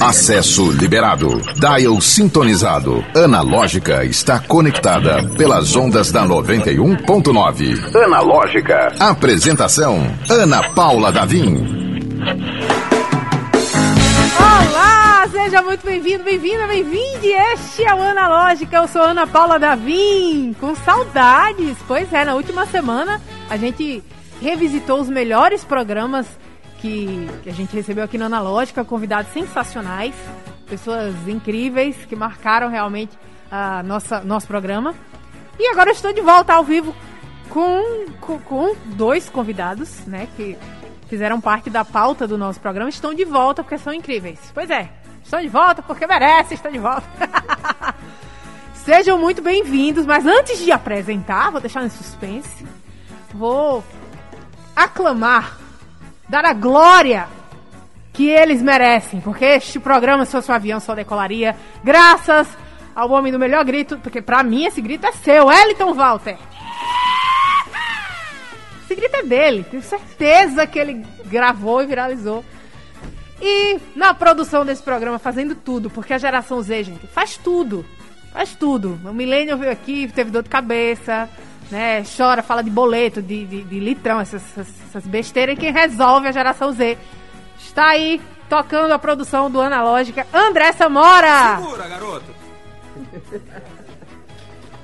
Acesso liberado. Dial sintonizado. Analógica está conectada pelas ondas da 91.9. Analógica. Apresentação: Ana Paula Davim. Olá, seja muito bem-vindo, bem-vinda, bem-vinde. Este é o Analógica. Eu sou Ana Paula Davim. Com saudades. Pois é, na última semana a gente revisitou os melhores programas que, que a gente recebeu aqui no Analógica, convidados sensacionais, pessoas incríveis que marcaram realmente a nossa nosso programa. E agora estou de volta ao vivo com, com, com dois convidados, né, que fizeram parte da pauta do nosso programa, estão de volta porque são incríveis. Pois é, estão de volta porque merecem estar de volta. Sejam muito bem-vindos, mas antes de apresentar, vou deixar em suspense, vou aclamar dar a glória que eles merecem, porque este programa, se fosse um avião, só decolaria, graças ao homem do melhor grito, porque pra mim esse grito é seu, Eliton Walter. Esse grito é dele, tenho certeza que ele gravou e viralizou. E na produção desse programa, fazendo tudo, porque a geração Z, gente, faz tudo. Faz tudo. O Millennium veio aqui, teve dor de cabeça, né? Chora, fala de boleto, de, de, de litrão, essas, essas, essas besteiras. E quem resolve é a geração Z. Está aí tocando a produção do Analógica, André Samora! Segura, garoto!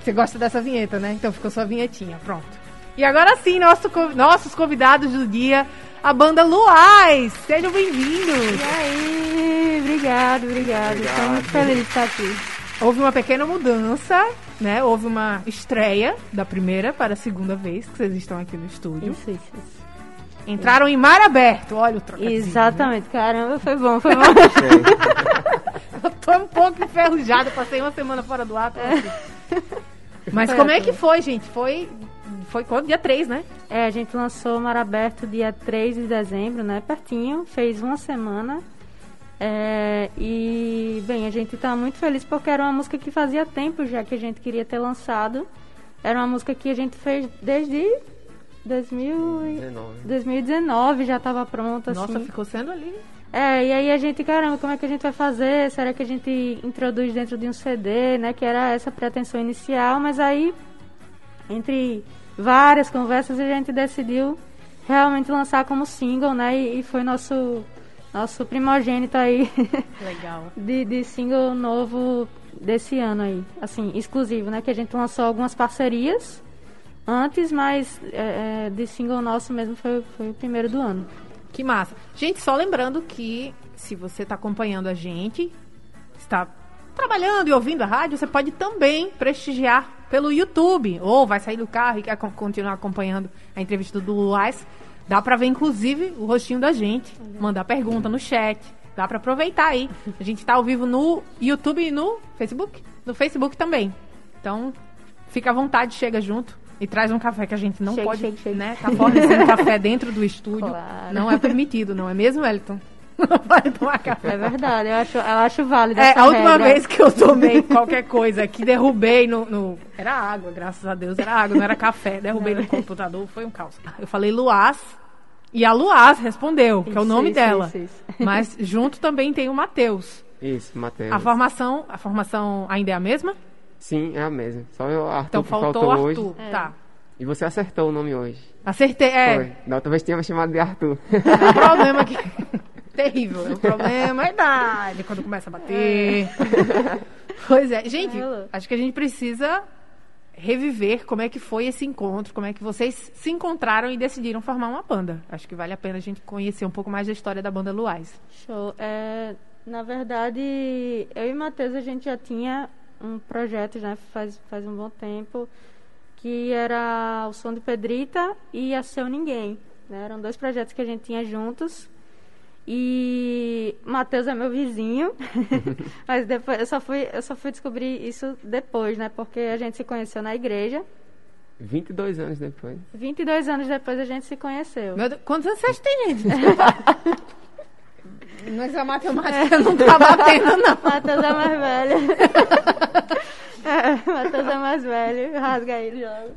Você gosta dessa vinheta, né? Então ficou sua vinhetinha, pronto. E agora sim, nosso, nossos convidados do dia, a banda Luais. Sejam bem-vindos! E aí, obrigado, obrigado. Estou muito feliz de estar aqui. Houve uma pequena mudança, né? Houve uma estreia da primeira para a segunda vez que vocês estão aqui no estúdio. Isso, isso, isso. Entraram em mar aberto, olha o trocadilho. Exatamente, caramba, foi bom, foi bom. Eu tô um pouco enferrujada, passei uma semana fora do ar. aqui. Mas Foi como é que foi, gente? Foi, foi quando? Dia 3, né? É, a gente lançou Mar Aberto dia 3 de dezembro, né? Pertinho, fez uma semana. É, e, bem, a gente tá muito feliz porque era uma música que fazia tempo já que a gente queria ter lançado. Era uma música que a gente fez desde 2000 e- 2019, já tava pronta, assim. Nossa, ficou sendo ali. É, e aí a gente, caramba, como é que a gente vai fazer? Será que a gente introduz dentro de um CD, né? Que era essa pretensão inicial, mas aí, entre várias conversas, a gente decidiu realmente lançar como single, né? E, e foi nosso, nosso primogênito aí Legal. de, de single novo desse ano aí. Assim, exclusivo, né? Que a gente lançou algumas parcerias antes, mas é, é, de single nosso mesmo foi, foi o primeiro do ano. Que massa. Gente, só lembrando que se você está acompanhando a gente, está trabalhando e ouvindo a rádio, você pode também prestigiar pelo YouTube. Ou vai sair do carro e quer co- continuar acompanhando a entrevista do Luaz. Dá pra ver, inclusive, o rostinho da gente. Mandar pergunta no chat. Dá pra aproveitar aí. A gente tá ao vivo no YouTube e no Facebook. No Facebook também. Então, fica à vontade, chega junto. E traz um café que a gente não Shake, pode, shake, shake. né? Tá fornecendo café dentro do estúdio. Claro. Não é permitido, não é mesmo, Elton? Não pode tomar café. É verdade, eu acho, eu acho válido É, essa a última regra. vez que eu tomei qualquer coisa que derrubei no, no- Era água, graças a Deus, era água, não era café. Derrubei no computador, foi um caos. Eu falei Luaz, e a Luaz respondeu, que é o Isso, nome isso, dela. isso, isso. Mas junto também tem o Matheus. Isso, Matheus. A formação, a formação ainda é a mesma? Sim, é a mesma. Só o Arthur Então faltou faltou, o hoje. Arthur. Tá. E você acertou o nome hoje. Acertei. É, Foi. Da outra vez tinha me chamado de Arthur. É um problema que. Terrível. É um problema é a idade, quando começa a bater. Pois é. Gente, É louco. acho que a gente precisa reviver como é que foi esse encontro, como é que vocês se encontraram e decidiram formar uma banda. Acho que vale a pena a gente conhecer um pouco mais da história da banda Luais. Show. É, na verdade, eu e Matheus, a gente já tinha um projeto já faz, faz um bom tempo, que era o Som de Pedrita e a Seu Ninguém. né? Eram dois projetos que a gente tinha juntos. E Matheus é meu vizinho, mas depois eu só fui eu só fui descobrir isso depois, né? Porque a gente se conheceu na igreja. 22 anos depois. 22 anos depois a gente se conheceu. Meu Deus, quantos anos vocês têm, gente? Mas a matemática não tá batendo, não. Matheus é mais velho. é, Matheus é mais velho. Rasga ele joga.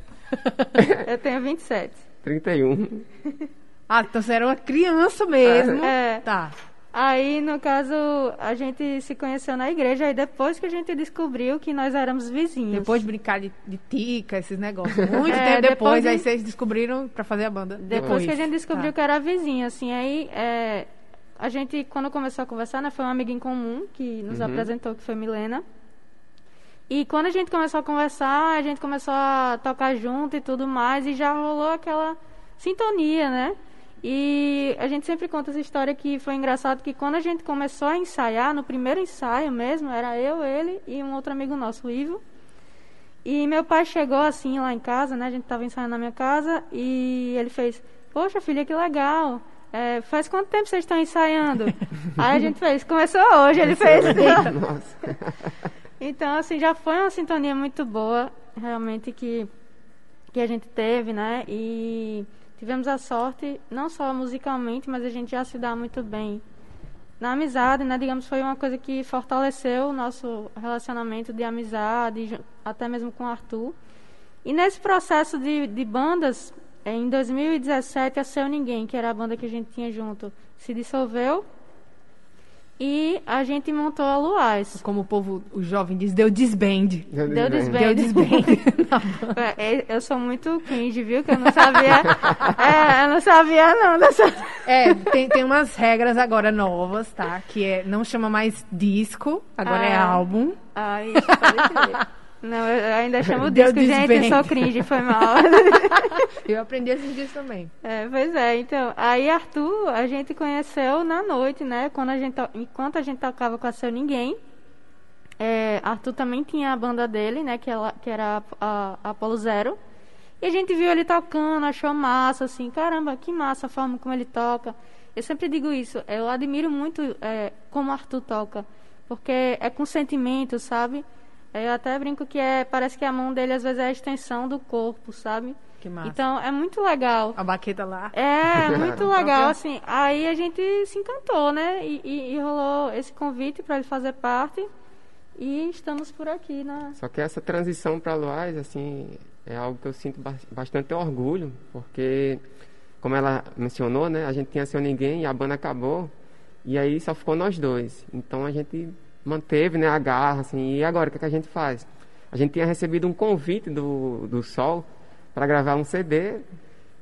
Eu tenho 27. 31. Ah, então você era uma criança mesmo. É. Tá. Aí, no caso, a gente se conheceu na igreja, aí depois que a gente descobriu que nós éramos vizinhos. Depois de brincar de, de tica, esses negócios. Muito É, tempo depois depois, de- aí vocês descobriram pra fazer a banda. Depois que a gente descobriu Tá. que era vizinho, assim, aí é, a gente, quando começou a conversar, né, foi uma amiga em comum que nos Uhum. apresentou, que foi Milena. E quando a gente começou a conversar, a gente começou a tocar junto e tudo mais, e já rolou aquela sintonia, né? E a gente sempre conta essa história que foi engraçado que quando a gente começou a ensaiar, no primeiro ensaio mesmo, era eu, ele e um outro amigo nosso, o Ivo. E meu pai chegou assim lá em casa, né? A gente tava ensaiando na minha casa e ele fez: Poxa, filha, que legal. É, faz quanto tempo vocês estão ensaiando? Aí a gente fez: Começou hoje. Ele fez. Então, assim, já foi uma sintonia muito boa, realmente, que, que a gente teve, né? E tivemos a sorte, não só musicalmente, mas a gente já se dá muito bem na amizade, né? Digamos, foi uma coisa que fortaleceu o nosso relacionamento de amizade, até mesmo com o Arthur. E nesse processo de, de bandas, em 2017, a Seu Ninguém, que era a banda que a gente tinha junto, se dissolveu. E a gente montou a Luaz. Como o povo, o jovem diz, deu disband. Deu desbem. Deu desband. disband. É, é, Eu sou muito cringe, viu? Que eu não sabia. é, eu não sabia, não. Dessa... É, tem, tem umas regras agora novas, tá? Que é, não chama mais disco, agora é Ah. álbum. Ai, pode crer. Não, eu ainda chamo Deu disco, gente. Eu desband. sou cringe, foi mal. Eu aprendi esses dias também. É, pois é, então, aí Arthur, a gente conheceu na noite, né? Quando a gente, to- enquanto a gente tocava com a Seu Ninguém. É, Arthur também tinha a banda dele, né? Que, ela, que era a, a Apolo Zero. E a gente viu ele tocando, achou massa, assim, caramba, que massa a forma como ele toca. Eu sempre digo isso, eu admiro muito é, como Arthur toca, porque é com sentimento, sabe? Eu até brinco que é, parece que a mão dele às vezes é a extensão do corpo, sabe? Que massa. Então é muito legal. A baqueta lá. É, muito legal, assim. Aí a gente se encantou, né? E, e- e rolou esse convite para ele fazer parte. E estamos por aqui, né? Só que essa transição para Luaz, assim, é algo que eu sinto ba- bastante orgulho, porque, como ela mencionou, né, a gente tinha Seu Ninguém e a banda acabou, e aí só ficou nós dois. Então a gente manteve, né, a garra, assim, e agora, o que, é que a gente faz? A gente tinha recebido um convite do, do Sol para gravar um CD,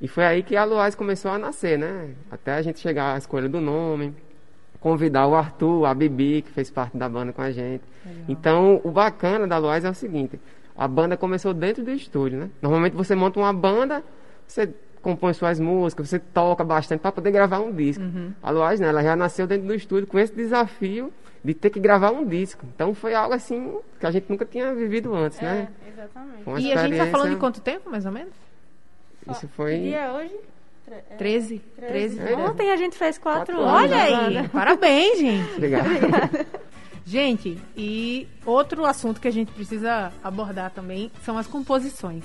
e foi aí que a Luaz começou a nascer, né? Até a gente chegar à escolha do nome, convidar o Arthur, a Bibi, que fez parte da banda com a gente. Então, o bacana da Luaz é o seguinte: a banda começou dentro do estúdio, né? Normalmente você monta uma banda, você compõe suas músicas, você toca bastante para poder gravar um disco. A Luaz, né, ela já nasceu dentro do estúdio com esse desafio de ter que gravar um disco. Então, foi algo assim que a gente nunca tinha vivido antes, né? É, exatamente. Foi uma E a gente tá falando de experiência- quanto tempo, mais ou menos? Isso Que foi. dia é hoje? Tre- é, 13? 13. É. Ontem a gente fez quatro, Quatro anos. Olha aí, parabéns, gente. Obrigado. Gente, e outro assunto que a gente precisa abordar também são as composições.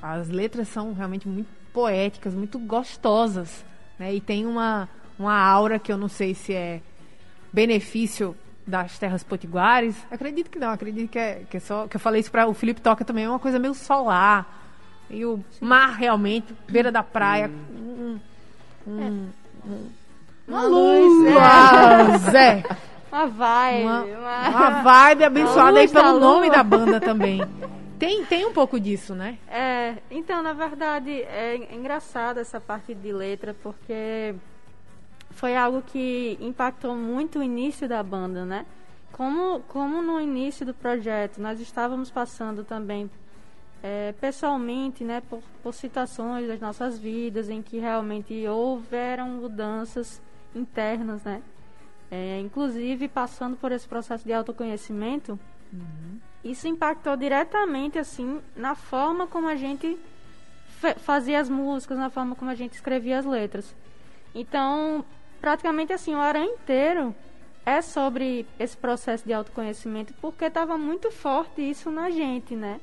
As letras são realmente muito poéticas, muito gostosas, né? E tem uma, uma aura que eu não sei se é benefício das terras potiguares. Acredito que não, acredito que é, que é só. Que eu falei isso para o Felipe Toca também, é uma coisa meio solar. E o mar realmente, beira da praia. um- um- um- uma Uma luz, luz, é. Uma vibe. Uma, uma- vibe abençoada aí pelo nome da banda também. Tem, tem um pouco disso, né? É, então, na verdade, é engraçado essa parte de letra, porque foi algo que impactou muito o início da banda, né? Como, como no início do projeto nós estávamos passando também é, pessoalmente, né, por, por situações das nossas vidas em que realmente houveram mudanças internas, né? É, inclusive passando por esse processo de autoconhecimento, isso impactou diretamente assim na forma como a gente fazia as músicas, na forma como a gente escrevia as letras. Então, praticamente assim, o Aran inteiro é sobre esse processo de autoconhecimento, porque estava muito forte isso na gente, né?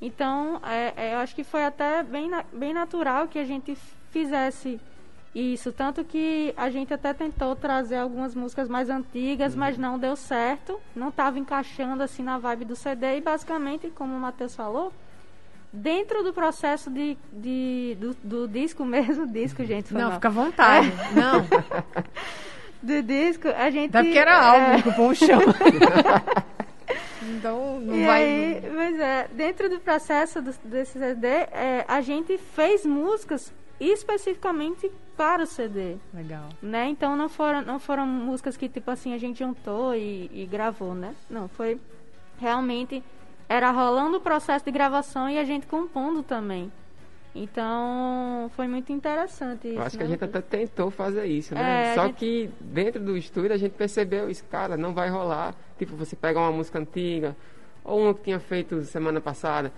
Então, é, é, eu acho que foi até bem, na- bem natural que a gente fizesse isso. Tanto que a gente até tentou trazer algumas músicas mais antigas, mas não deu certo. Não estava encaixando assim na vibe do CD. E basicamente, como o Matheus falou, dentro do processo de, de- do, do disco mesmo, disco, gente, Não, mal. fica à vontade. Não. do disco, a gente. Até porque era é, álbum que o povo chama. então não e vai. aí, mas é, dentro do processo do, desse CD, é, a gente fez músicas especificamente para o CD. Legal. Né? Então não foram, não foram músicas que tipo assim a gente juntou e, e gravou, né? Não, foi realmente era rolando o processo de gravação e a gente compondo também. Então foi muito interessante isso. Eu acho que né, a gente Lucas? até tentou fazer isso, né? É, Só gente- que dentro do estúdio a gente percebeu isso, cara, não vai rolar. Tipo, você pega uma música antiga, ou uma que tinha feito semana passada,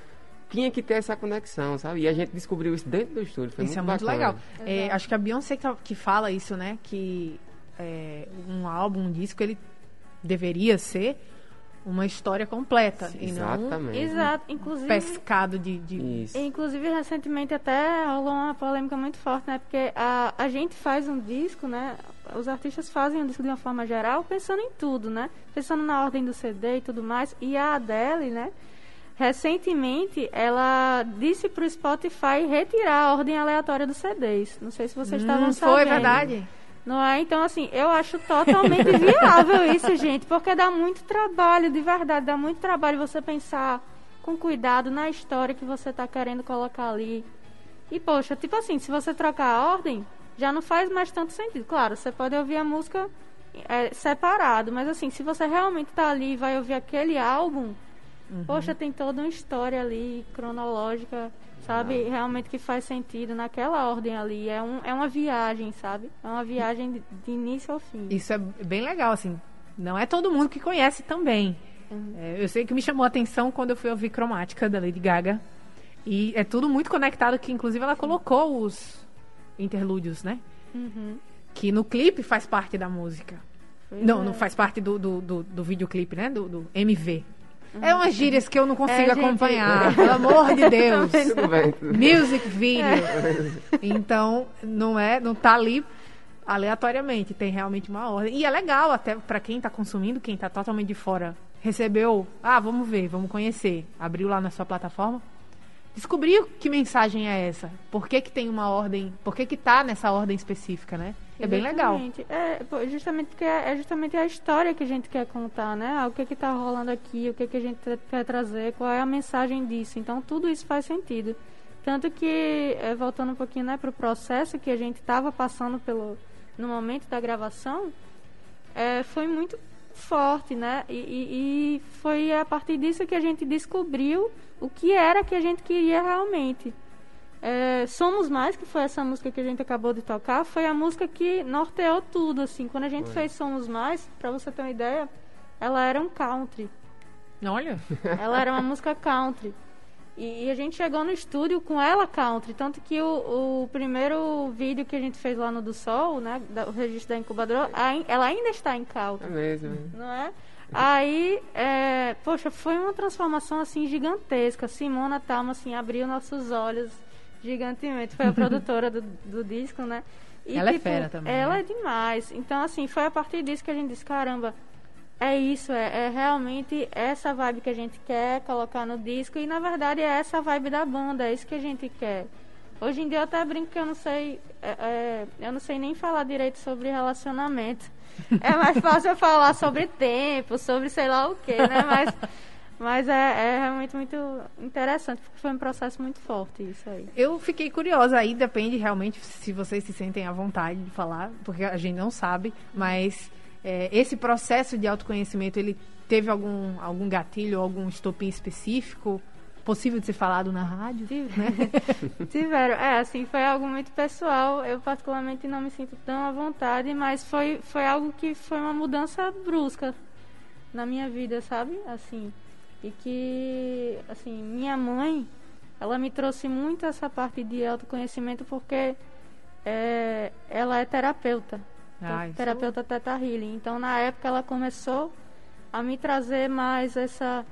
tinha que ter essa conexão, sabe? E a gente descobriu isso dentro do estúdio. Foi isso é muito muito bacana. legal. É, acho que a Beyoncé que, tá- que fala isso, né? Que é, um álbum, um disco, ele deveria ser uma história completa. E não Exatamente. Exato, inclusive pescado de. de- Isso. Inclusive, recentemente até rolou uma polêmica muito forte, né? Porque a, a gente faz um disco, né? Os artistas fazem um disco de uma forma geral, pensando em tudo, né? Pensando na ordem do CD e tudo mais. E a Adele, né? Recentemente, ela disse pro Spotify retirar a ordem aleatória dos CDs. Não sei se vocês estavam Hum, sabendo. foi verdade. Não é? Então, assim, eu acho totalmente viável isso, gente, porque dá muito trabalho, de verdade, dá muito trabalho você pensar com cuidado na história que você está querendo colocar ali. E, poxa, tipo assim, se você trocar a ordem, já não faz mais tanto sentido. Claro, você pode ouvir a música é, separado, mas, assim, se você realmente está ali e vai ouvir aquele álbum, poxa, tem toda uma história ali, cronológica, sabe? Realmente que faz sentido naquela ordem ali. É, um, é uma viagem, sabe? É uma viagem de, de início ao fim. Isso é bem legal, assim. Não é todo mundo que conhece também. É, eu sei que me chamou a atenção quando eu fui ouvir Cromática, da Lady Gaga. E é tudo muito conectado, que inclusive ela colocou os interlúdios, né? Uhum. Que no clipe faz parte da música. Pois não, é. não faz parte do, do, do, do videoclipe, né? Do, do MV. É umas gírias que eu não consigo É, gente, acompanhar, pelo amor de Deus. Tudo bem, tudo bem. Music video. Então, não é, não tá ali aleatoriamente, tem realmente uma ordem. E é legal até para quem tá consumindo, quem tá totalmente de fora, recebeu, ah, vamos ver, vamos conhecer, abriu lá na sua plataforma, descobriu que mensagem é essa, por que que tem uma ordem, por que que tá nessa ordem específica, né? É bem legal. É, justamente porque é, é justamente a história que a gente quer contar, né? Ah, O que que tá rolando aqui, o que que a gente quer trazer, qual é a mensagem disso. Então, tudo isso faz sentido. Tanto que, é, voltando um pouquinho, né, pro processo que a gente estava passando pelo, no momento da gravação, é, foi muito forte, né? E, e- e foi a partir disso que a gente descobriu o que era que a gente queria realmente. É, Somos Mais, que foi essa música que a gente acabou de tocar, foi a música que norteou tudo, assim. Quando a gente Foi. fez Somos Mais, pra você ter uma ideia, ela era um country. Olha, Ela era uma música country. E, e a gente chegou no estúdio com ela country. Tanto que o, o primeiro vídeo que a gente fez lá no Do Sol, né? da- o registro da incubadora, ela ainda está em country É mesmo. não é? Aí, é, poxa, foi uma transformação assim gigantesca. Simona Talma assim abriu nossos olhos gigantemente. Foi a produtora do, do disco, né? E, Ela é fera também, Ela né? é demais. Então, assim, foi a partir disso que a gente disse, caramba, é isso, é, é realmente essa vibe que a gente quer colocar no disco e na verdade é essa vibe da banda, é isso que a gente quer. Hoje em dia eu até brinco que eu não sei, é, é, eu não sei nem falar direito sobre relacionamento. É mais fácil eu falar sobre tempo, sobre sei lá o que, né? Mas, mas é, é realmente muito interessante, porque foi um processo muito forte isso aí. eu fiquei curiosa, aí depende realmente se vocês se sentem à vontade de falar, porque a gente não sabe, mas é, esse processo de autoconhecimento, ele teve algum, algum gatilho, algum estopim específico, possível de ser falado na rádio? Né? Tiveram, é, assim, foi algo muito pessoal. Eu particularmente não me sinto tão à vontade, mas foi, foi algo que foi uma mudança brusca na minha vida, sabe? Assim, e que, assim, minha mãe, ela me trouxe muito essa parte de autoconhecimento porque é, ela é terapeuta. Ah, isso- terapeuta Teta Healing. Então, na época, ela começou a me trazer mais essa.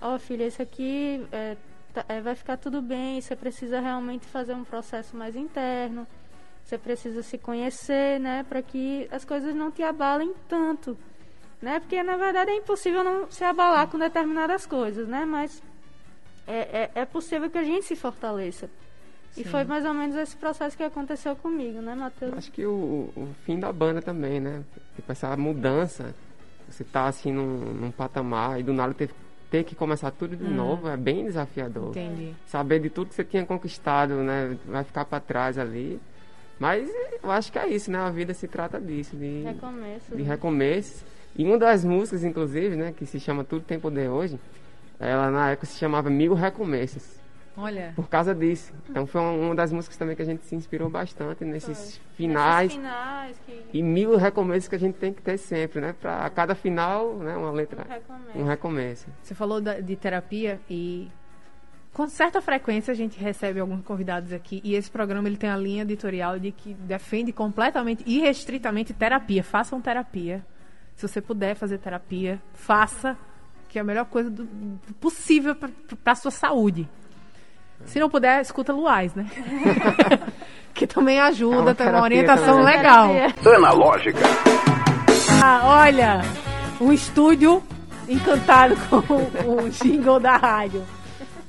Ó, filha, isso aqui é, tá- é, vai ficar tudo bem. Você precisa realmente fazer um processo mais interno. Você precisa se conhecer, né? Para que as coisas não te abalem tanto. Né? Porque, na verdade, é impossível não se abalar com determinadas coisas, né? Mas é, é, é possível que a gente se fortaleça. E foi mais ou menos esse processo que aconteceu comigo, né, Matheus? Acho que o, o fim da banda também, né? Tipo, essa mudança. Você tá assim num, num patamar e do nada ter, ter que começar tudo de novo é bem desafiador. Entendi. Saber de tudo que você tinha conquistado, né? Vai ficar para trás ali. Mas eu acho que é isso, né? A vida se trata disso, de Recomeço. de né? E uma das músicas, inclusive, né, que se chama Tudo Tem Poder Hoje, ela na época se chamava Mil Recomeços, Olha, por causa disso. Então foi uma, das músicas também que a gente se inspirou bastante nesses Foi. finais finais que... e mil recomeços que a gente tem que ter sempre, né? Para cada final, né, uma letra, Recomeço. um recomeço. você falou da- de terapia e com certa frequência a gente recebe alguns convidados aqui e esse programa ele tem a linha editorial de que defende completamente e restritamente terapia. Façam terapia. Se você puder fazer terapia, faça, que é a melhor coisa do- do possível para a sua saúde. Se não puder, escuta Luais, né? que também É ajuda, uma tem uma terapia orientação também. legal. Terapia. Analógica. Ah, olha, um estúdio encantado com o jingle da rádio.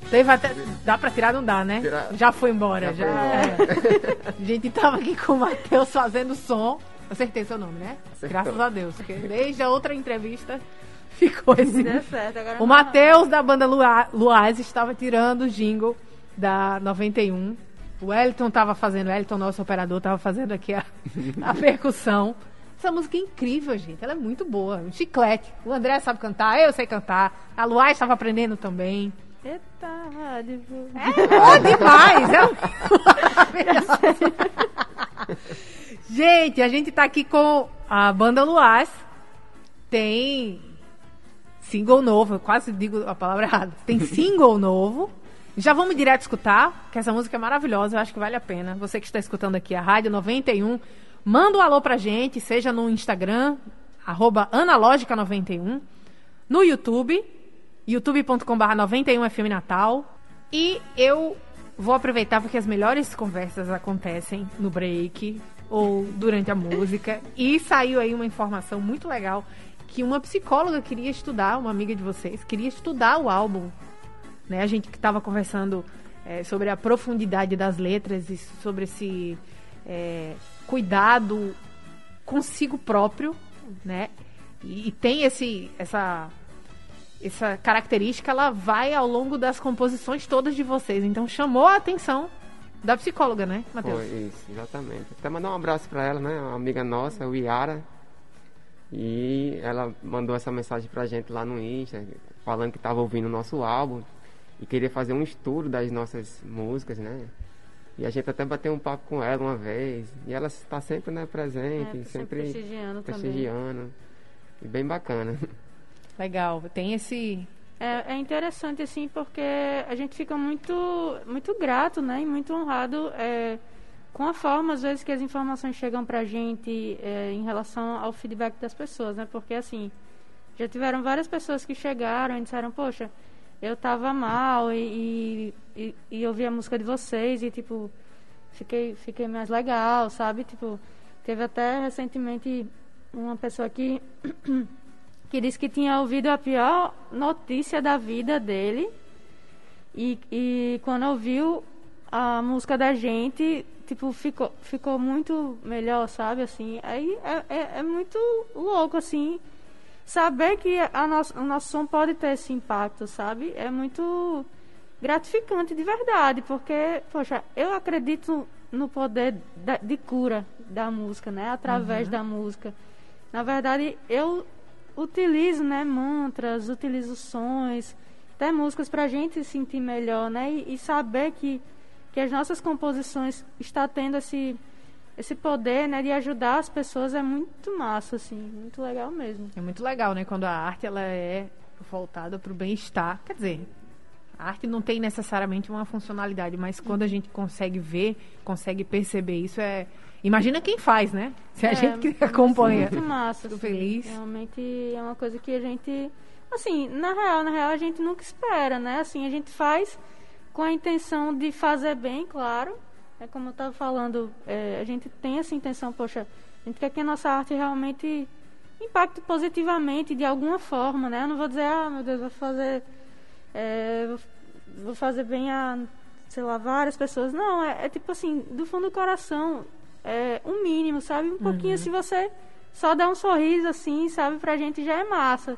Teve até. Dá pra tirar? Não dá, né? Tirar- Já foi embora. Já Já foi é. A gente tava aqui com o Matheus fazendo som. Acertei seu nome, né? Acertou. Graças a Deus. Porque desde a outra entrevista ficou esse. Deu certo. Agora O Matheus da banda Lua- Luaz estava tirando o jingle da 91. O Elton estava fazendo, o Elton, nosso operador, estava fazendo aqui a, a percussão. Essa música é incrível, gente. Ela é muito boa. Um chiclete. O André sabe cantar, eu sei cantar. A Luaz estava aprendendo também. Eita, rádio. É boa demais! É gente, a gente tá aqui com a banda Luaz. Tem single novo, eu quase digo a palavra errada. Tem single novo. Já vamos direto escutar, que essa música é maravilhosa, eu acho que vale a pena. Você que está escutando aqui a Rádio 91, manda um alô pra gente, seja no Instagram, arroba analógica91, no YouTube, youtube.com.br 91FM Natal. E eu vou aproveitar porque as melhores conversas acontecem no break ou durante a música. E saiu aí uma informação muito legal que uma psicóloga queria estudar, uma amiga de vocês, queria estudar o álbum. Né? A gente que estava conversando é, sobre a profundidade das letras e sobre esse é, cuidado consigo próprio, né? E, e tem esse, essa essa característica ela vai ao longo das composições todas de vocês. Então chamou a atenção da psicóloga, né, Matheus? Foi isso, exatamente. Até mandar um abraço para ela, né? Uma amiga nossa, o Iara. E ela mandou essa mensagem pra gente lá no Insta, falando que estava ouvindo o nosso álbum e queria fazer um estudo das nossas músicas, né? E a gente até bateu um papo com ela uma vez. E ela está sempre né, presente, É, sempre prestigiando também. prestigiando. E bem bacana. Legal. Tem esse. É, é interessante, assim, porque a gente fica muito, muito grato, né? E muito honrado é, com a forma, às vezes, que as informações chegam pra gente é, em relação ao feedback das pessoas, né? Porque, assim, já tiveram várias pessoas que chegaram e disseram, poxa, eu tava mal e, e, e eu vi a música de vocês e, tipo, fiquei, fiquei mais legal, sabe? Tipo, teve até recentemente uma pessoa que que disse que tinha ouvido a pior notícia da vida dele. E, e quando ouviu a música da gente, tipo, ficou, ficou muito melhor, sabe? Assim, aí é, é, é muito louco, assim, saber que a nosso, o nosso som pode ter esse impacto, sabe? É muito gratificante de verdade, porque, poxa, eu acredito no poder da, de cura da música, né? Através da música. Na verdade, eu utilizo, né, mantras, utilizo sons, até músicas para a gente se sentir melhor, né, e, e, saber que, que as nossas composições está tendo esse esse poder, né, de ajudar as pessoas é muito massa, assim, muito legal mesmo. É muito legal, né? Quando a arte ela é voltada para o bem-estar. Quer dizer, a arte não tem necessariamente uma funcionalidade, mas quando a gente consegue ver, consegue perceber isso, é. Imagina quem faz, né? Se a É, gente que acompanha. Muito massa. Fico assim. feliz. Realmente é uma coisa que a gente. Assim, na real, na real, a gente nunca espera, né? Assim, a gente faz com a intenção de fazer bem, claro. É como eu estava falando, é, a gente tem essa intenção, poxa, a gente quer que a nossa arte realmente impacte positivamente de alguma forma, né? Eu não vou dizer, ah, meu Deus, vou fazer. É, vou- vou fazer bem a sei lá, várias pessoas. Não, é, é tipo assim, do fundo do coração, é um mínimo, sabe? Um pouquinho, uhum. se você só dá um sorriso assim, sabe, pra gente já é massa.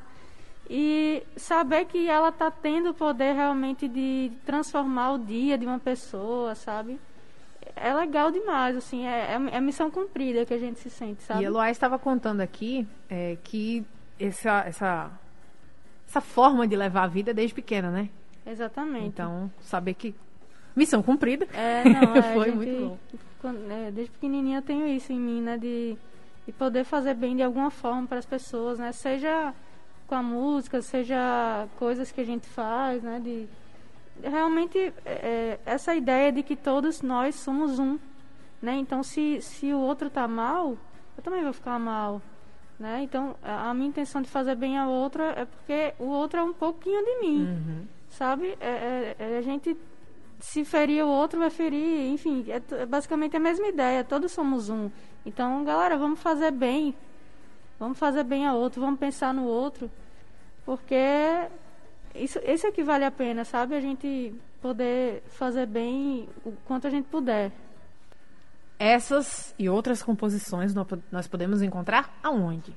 E saber que ela tá tendo o poder realmente de transformar o dia de uma pessoa, sabe? É legal demais, assim, é, é, é missão cumprida que a gente se sente, sabe? E a estava contando aqui é, que essa, essa, essa forma de levar a vida desde pequena, né? Exatamente. Então, saber que missão cumprida. É, não, é, foi gente, muito bom. Quando, é, desde pequenininha eu tenho isso em mim, né? De, de poder fazer bem de alguma forma para as pessoas, né? Seja com a música, seja coisas que a gente faz, né? De, realmente, é, é, essa ideia de que todos nós somos um, né? Então, se, se o outro tá mal, eu também vou ficar mal, né? Então, a, minha intenção de fazer bem ao outro é porque o outro é um pouquinho de mim, uhum. sabe? É, é, é a gente se ferir o outro vai ferir, enfim, é, é, basicamente a mesma ideia, todos somos um. Então, galera, vamos fazer bem, vamos fazer bem ao outro, vamos pensar no outro, porque isso, isso é que vale a pena, sabe? A gente poder fazer bem o quanto a gente puder. Essas e outras composições nós podemos encontrar aonde?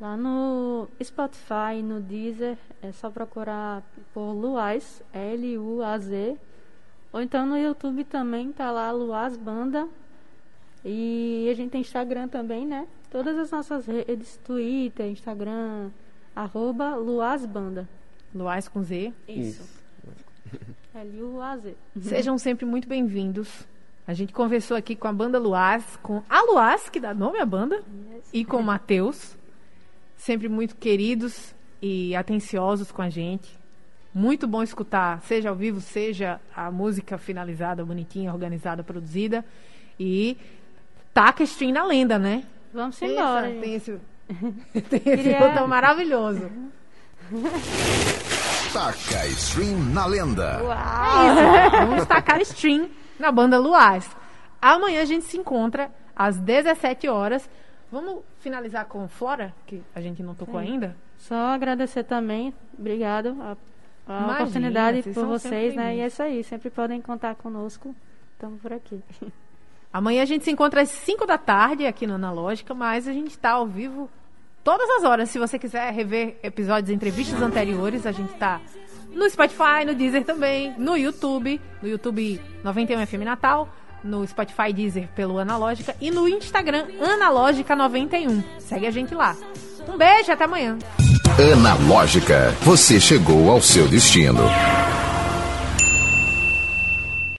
Lá no Spotify, no Deezer, é só procurar por Luaz, L-U-A-Z, ou então no YouTube também tá lá Luaz Banda. E a gente tem Instagram também, né? Todas as nossas redes, Twitter, Instagram, arroba Luaz Banda. Luaz com Z. Isso. L-U-A-Z. Sejam sempre muito bem-vindos. A gente conversou aqui com a banda Luaz, com a Luaz, que dá nome à banda, yes. e com o Matheus. Sempre muito queridos e atenciosos com a gente. Muito bom escutar, seja ao vivo, seja a música finalizada, bonitinha, organizada, produzida. E taca stream na lenda, né? Vamos embora. Essa, tem esse, tem esse botão maravilhoso. Taca stream na lenda. Uau. Vamos tacar stream na banda Luaz. Amanhã a gente se encontra às 17 horas. Vamos finalizar com Flora, que a gente não tocou Sim. ainda? Só agradecer também. Obrigado. A a Imagina, oportunidade vocês por vocês, né? E é isso aí, sempre podem contar conosco. Estamos por aqui. Amanhã a gente se encontra às 5 da tarde aqui no Analógica, mas a gente está ao vivo todas as horas. Se você quiser rever episódios, entrevistas anteriores, a gente está no Spotify, no Deezer também, no YouTube, no YouTube 91FM Natal, no Spotify Deezer pelo Analógica e no Instagram Analógica91. Segue a gente lá. Um beijo, até amanhã. Analógica, você chegou ao seu destino.